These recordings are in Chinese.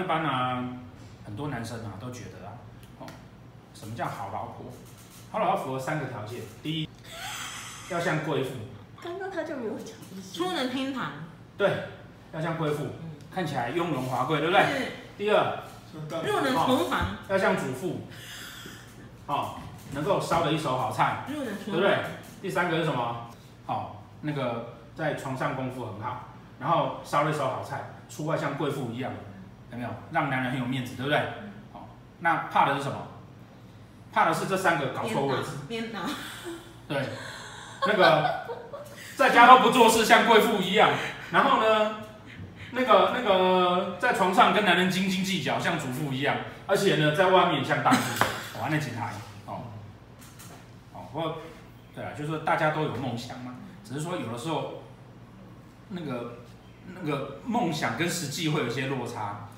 一般啊，很多男生啊都觉得啊，哦，什么叫好老婆？好老婆符合三个条件，第一，要像贵妇。刚刚他就没有讲。出能厅堂。对，要像贵妇，看起来雍容华贵，对不对？第二，入能厨房，要像主妇，哦，能够烧得一手好菜，入能厨房，对不对？第三个是什么？哦，那个在床上功夫很好，然后烧了一手好菜，出外像贵妇一样，有没有？让男人很有面子，对不对？好，那怕的是什么？怕的是这三个搞错位置。颠倒。对，那个在家都不做事，像贵妇一样，然后呢，那个那个在床上跟男人斤斤计较，像主妇一样，而且呢，在外面像大叔，玩那几台，哦，哦，不过。对啊，就是说大家都有梦想嘛，只是说有的时候，那个那个梦想跟实际会有一些落差。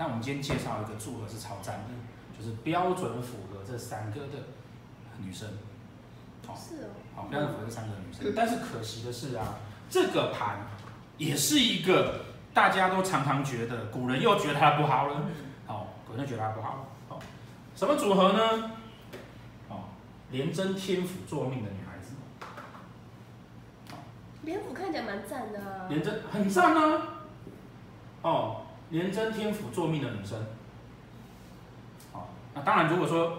哦，那我们今天介绍一个组合是超赞的，就是标准符合这三个的女生。哦，是哦。好，标准符合这三个女生，但是可惜的是啊，这个盘也是一个大家都常常觉得古人又觉得它不好了。好，古人觉得它不好。好，什么组合呢？哦廉贞天府坐命的女孩子，廉府看起来蛮赞的啊。廉贞很赞啊，哦，廉贞天府坐命的女生，好，那当然，如果说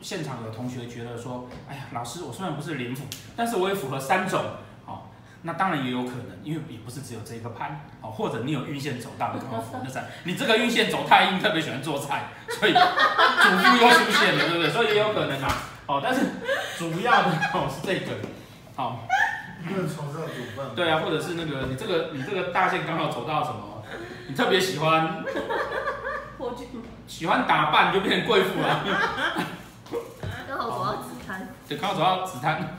现场有同学觉得说，哎呀，老师，我虽然不是廉府，但是我也符合三种，哦，那当然也有可能，因为也不是只有这个盘，哦，或者你有运线走大的可能符合那三，你这个运线走太阴，特别喜欢做菜，所以主妇又出现了，对不对？所以也有可能啊。哦，但是主要的哦是这个，好，不能床上煮饭。对啊，或者是那个你这个你这个大线刚好走到什么，你特别喜欢，我就喜欢打扮就变成贵妇了。刚好走到紫檀。对，刚好走到紫檀，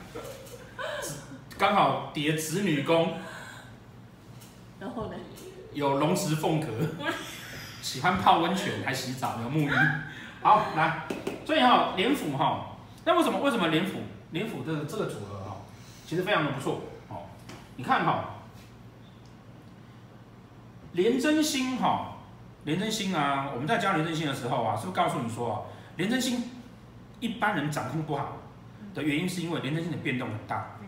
刚好叠子女宫。然后呢？有龙池凤阁，喜欢泡温泉还洗澡，有沐浴。好，来，所以哈廉府哈。那为什么为什么廉府廉府这个这个组合哈，其实非常的不错哦。你看哈，廉贞星哈，廉贞星啊，我们在教廉贞星的时候啊，是不是告诉你说啊，廉贞星一般人掌控不好的原因，是因为廉贞星的变动很大，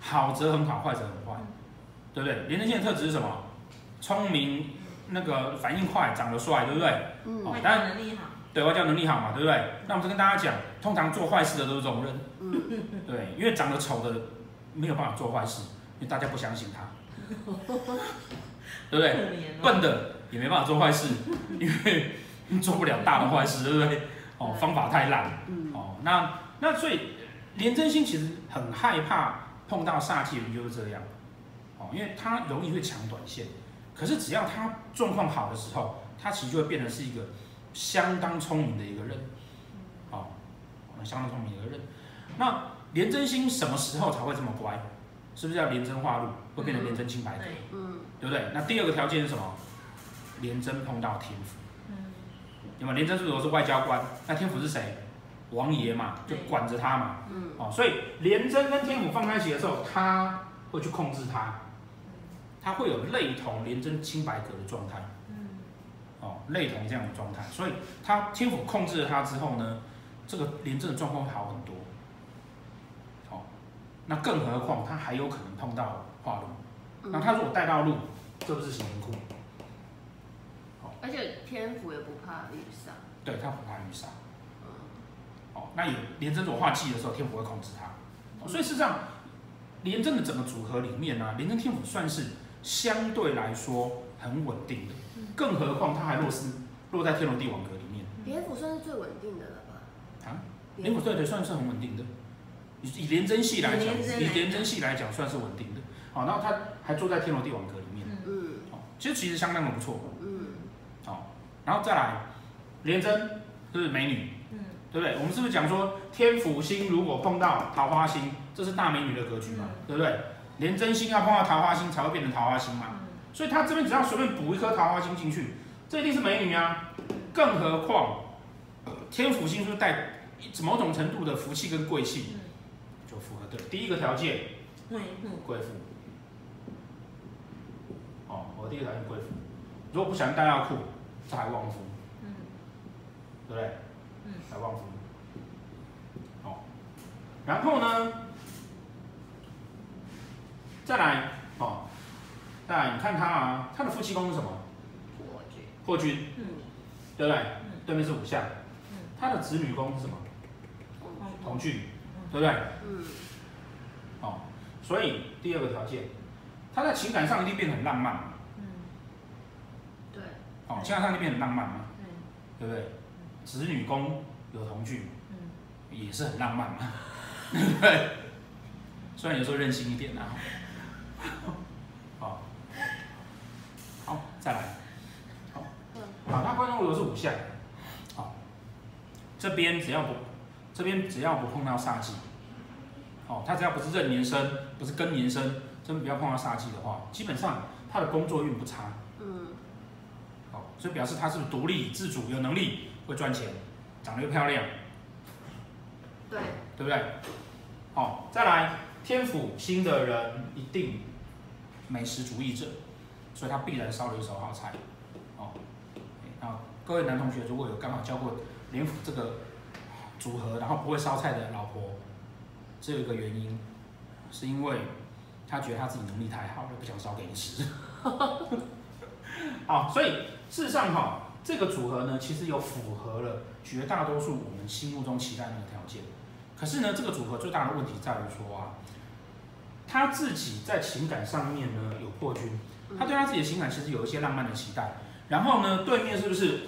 好则很好，坏则很坏，对不对？廉贞星的特质是什么？聪明，那个反应快，长得帅，对不对？嗯，外交能力好。对，外交能力好嘛，对不对？那我们就跟大家讲，通常做坏事的都是这种人，对，因为长得丑的没有办法做坏事，因为大家不相信他，对不对？笨的也没办法做坏事，因为做不了大的坏事，对不对？哦，方法太烂，哦，那那所以廉贞星其实很害怕碰到煞气人就是这样，哦，因为他容易会抢短线，可是只要他状况好的时候，他其实就会变成是一个。相当聪明的一个人，哦，相当聪明的一个人。那廉贞星什么时候才会这么乖？是不是要廉贞化禄，会变成廉贞清白格？嗯，对不对？那第二个条件是什么？廉贞碰到天府，嗯，对吗？廉贞如果是外交官，那天府是谁？王爷嘛，就管着他嘛，嗯，哦，所以廉贞跟天府放在一起的时候，他会去控制他，他会有类同廉贞清白格的状态。嗯哦，类同这样的状态，所以他天府控制了他之后呢，这个廉贞的状况会好很多。那更何况他还有可能碰到化禄，嗯、那他如果带到路，这不是行库？好、哦，而且天府也不怕遇煞。对，他不怕遇煞。嗯。哦，那有廉贞如果化忌的时候，天府会控制他。哦、所以事实上，廉贞的整个组合里面呢、啊，廉贞天府算是相对来说很稳定的。更何况他还落是落在天罗地网格里面，廉府算是最稳定的了吧？啊，廉府对对，算是很稳定的。以以廉贞系来讲，以廉贞系来讲算是稳定的。好，然后他还坐在天罗地网格里面，嗯，好，其实其实相当的不错，嗯，好，然后再来廉贞是美女，嗯，对不对？我们是不是讲说天府星如果碰到桃花星，这是大美女的格局嘛？对不对？廉贞星要碰到桃花星才会变成桃花星嘛？所以他这边只要随便补一颗桃花星进去，这一定是美女啊！更何况，天府星是不是带某种程度的福气跟贵气，就符合对第一个条件，贵妇，贵妇。哦，我第一个条件贵妇。如果不想戴药裤，这还旺夫，嗯，对不对？嗯，还旺夫。哦，然后呢，再来哦，再来，你看他啊，他的夫妻宫是什么？破军。破军，嗯，对不对？嗯，对面是五相，嗯，他的子女宫是什么？同居，对不对？嗯。哦，所以第二个条件，他在情感上一定变得很浪漫嘛。嗯，对。哦，情感上一定变得很浪漫嘛，嗯，对不对？子女宫有同居，嗯，也是很浪漫嘛，对不对？虽然有时候任性一点啊。好，好，再来，好，好，他关中如果是武将，好，这边只要不，这边只要不碰到煞气，哦，他只要不是壬年生，不是庚年生，真不要碰到煞气的话，基本上他的工作运不差。嗯。好，所以表示他是独立自主、有能力、会赚钱、长得又漂亮，对，对不对？好，再来天府星的人一定美食主义者，所以他必然烧了一手好菜。哦，那各位男同学如果有刚好教过连府这个组合，然后不会烧菜的老婆，只有一个原因，是因为他觉得他自己能力太好了，不想烧给你吃。好，所以事实上哈，这个组合呢，其实有符合了绝大多数我们心目中期待的那个条件。可是呢，这个组合最大的问题在于说啊，他自己在情感上面呢有破军，他对他自己的情感其实有一些浪漫的期待。然后呢，对面是不是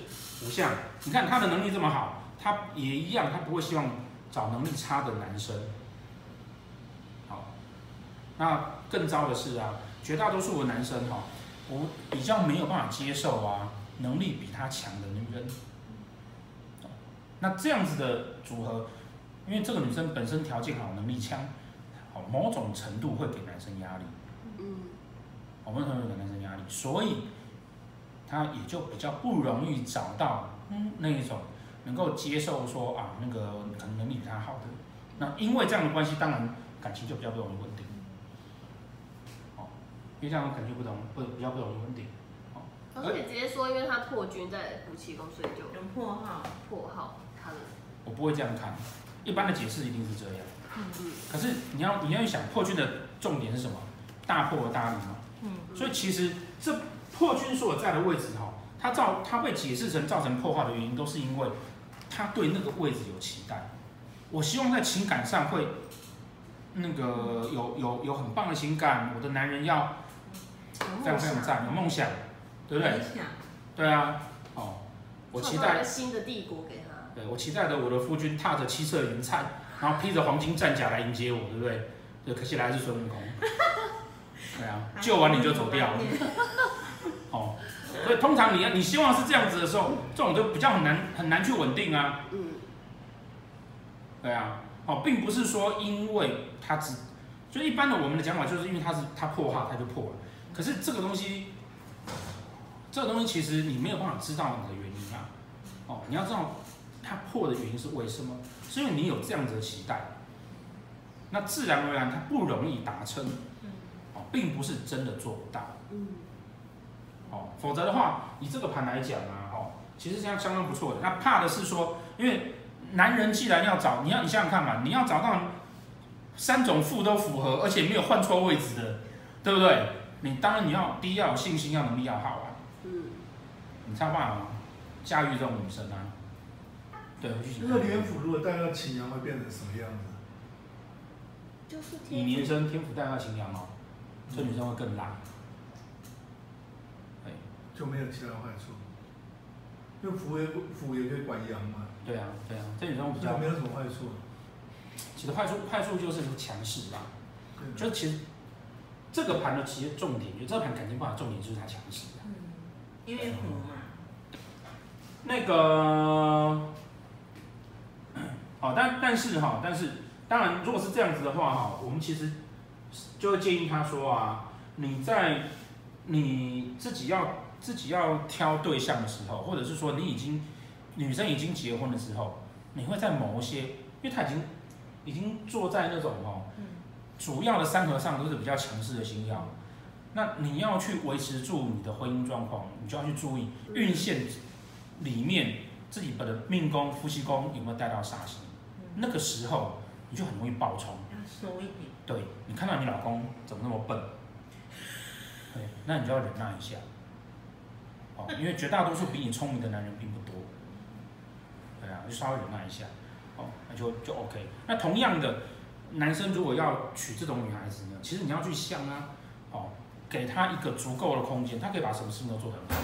武将？你看他的能力这么好，他也一样，他不会希望找能力差的男生。好，那更糟的是啊，绝大多数的男生哈。我比较没有办法接受啊，能力比他强的女人。那这样子的组合，因为这个女生本身条件好，能力强，好，某种程度会给男生压力。嗯。某种程度给男生压力，所以他也就比较不容易找到嗯那一种能够接受说啊那个可能能力比他好的。那因为这样的关系，当然感情就比较不容易稳定。哦因为这样感觉不同，不比较不容易稳定。哦，而且直接说，因为他破军在夫妻宫，所以就有破耗，破耗他的。我不会这样看，一般的解释一定是这样。嗯嗯。可是你要你要想破军的重点是什么？大破而大立嘛。嗯。所以其实这破军所在的位置哈，它造它被解释成造成破坏的原因，都是因为他对那个位置有期待。我希望在情感上会那个有有有很棒的情感，我的男人要。非常非常赞，有梦想，对不对？对啊，哦，我期待新的帝国给他。对，我期待着我的夫君踏着七色云彩，然后披着黄金战甲来迎接我，对不对？对，可惜来的是孙悟空。对啊，救完你就走掉了。哦，所以通常你要你希望是这样子的时候，这种就比较很难很难去稳定啊。嗯。对啊，哦，并不是说因为它只，所以一般的我们的讲法就是因为它是他破耗他就破了。可是这个东西，这个东西其实你没有办法知道你的原因啊。哦，你要知道它破的原因是为什么？是因为你有这样子的期待，那自然而然它不容易达成。哦，并不是真的做不到。嗯。哦，否则的话，以这个盘来讲啊，哦，其实这样相当不错的。那怕的是说，因为男人既然要找，你要你想想看嘛，你要找到三种副都符合，而且没有换错位置的，对不对？你当然你要第一要有信心，要能力要好啊。嗯。你才有办法驾驭这种女生啊。对，回去。那个天府如果带到擎羊会变成什么样子？就是乙年生天府带到擎羊哦，这女生会更辣。对。就没有其他坏处。因为府也府也可以管阳嘛。对啊，对啊，这女生比较。没有什么坏处。其实坏处坏处就是强势吧。就其实。这个盘的其实重点，就这个盘感情不好，重点就是它强势。嗯，因为虎嘛。那个，好，但但是哈，但是当然，如果是这样子的话哈，我们其实就会建议他说啊，你在你自己要自己要挑对象的时候，或者是说你已经女生已经结婚的时候，你会在某一些，因为她已经已经坐在那种哦。主要的三合上都是比较强势的星耀，那你要去维持住你的婚姻状况，你就要去注意运线里面自己的命宫、夫妻宫有没有带到煞星。那个时候你就很容易爆冲。对，你看到你老公怎么那么笨，对，那你就要忍耐一下。哦，因为绝大多数比你聪明的男人并不多。对啊，就稍微忍耐一下。哦，那就就 OK。那同样的，男生如果要娶这种女孩子呢，其实你要去想啊，哦，给他一个足够的空间，他可以把什么事情都做得很好。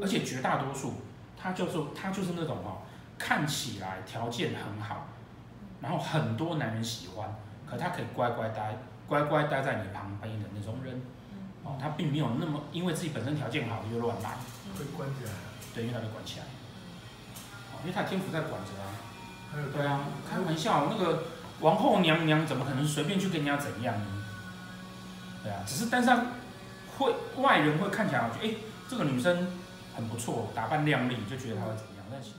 而且绝大多数，他就是他就是那种哦，看起来条件很好，然后很多男人喜欢，可他可以乖乖待，乖乖待在你旁边的那种人。哦，他并没有那么因为自己本身条件好就乱来。被关起来。对，因为他被关起来。哦因为他天府在管着啊，还有对啊，开玩笑，那个王后娘娘怎么可能随便去跟人家怎样呢？对啊，只是但是会外人会看起来觉得，哎，这个女生很不错，打扮靓丽，就觉得她会怎么样，但是。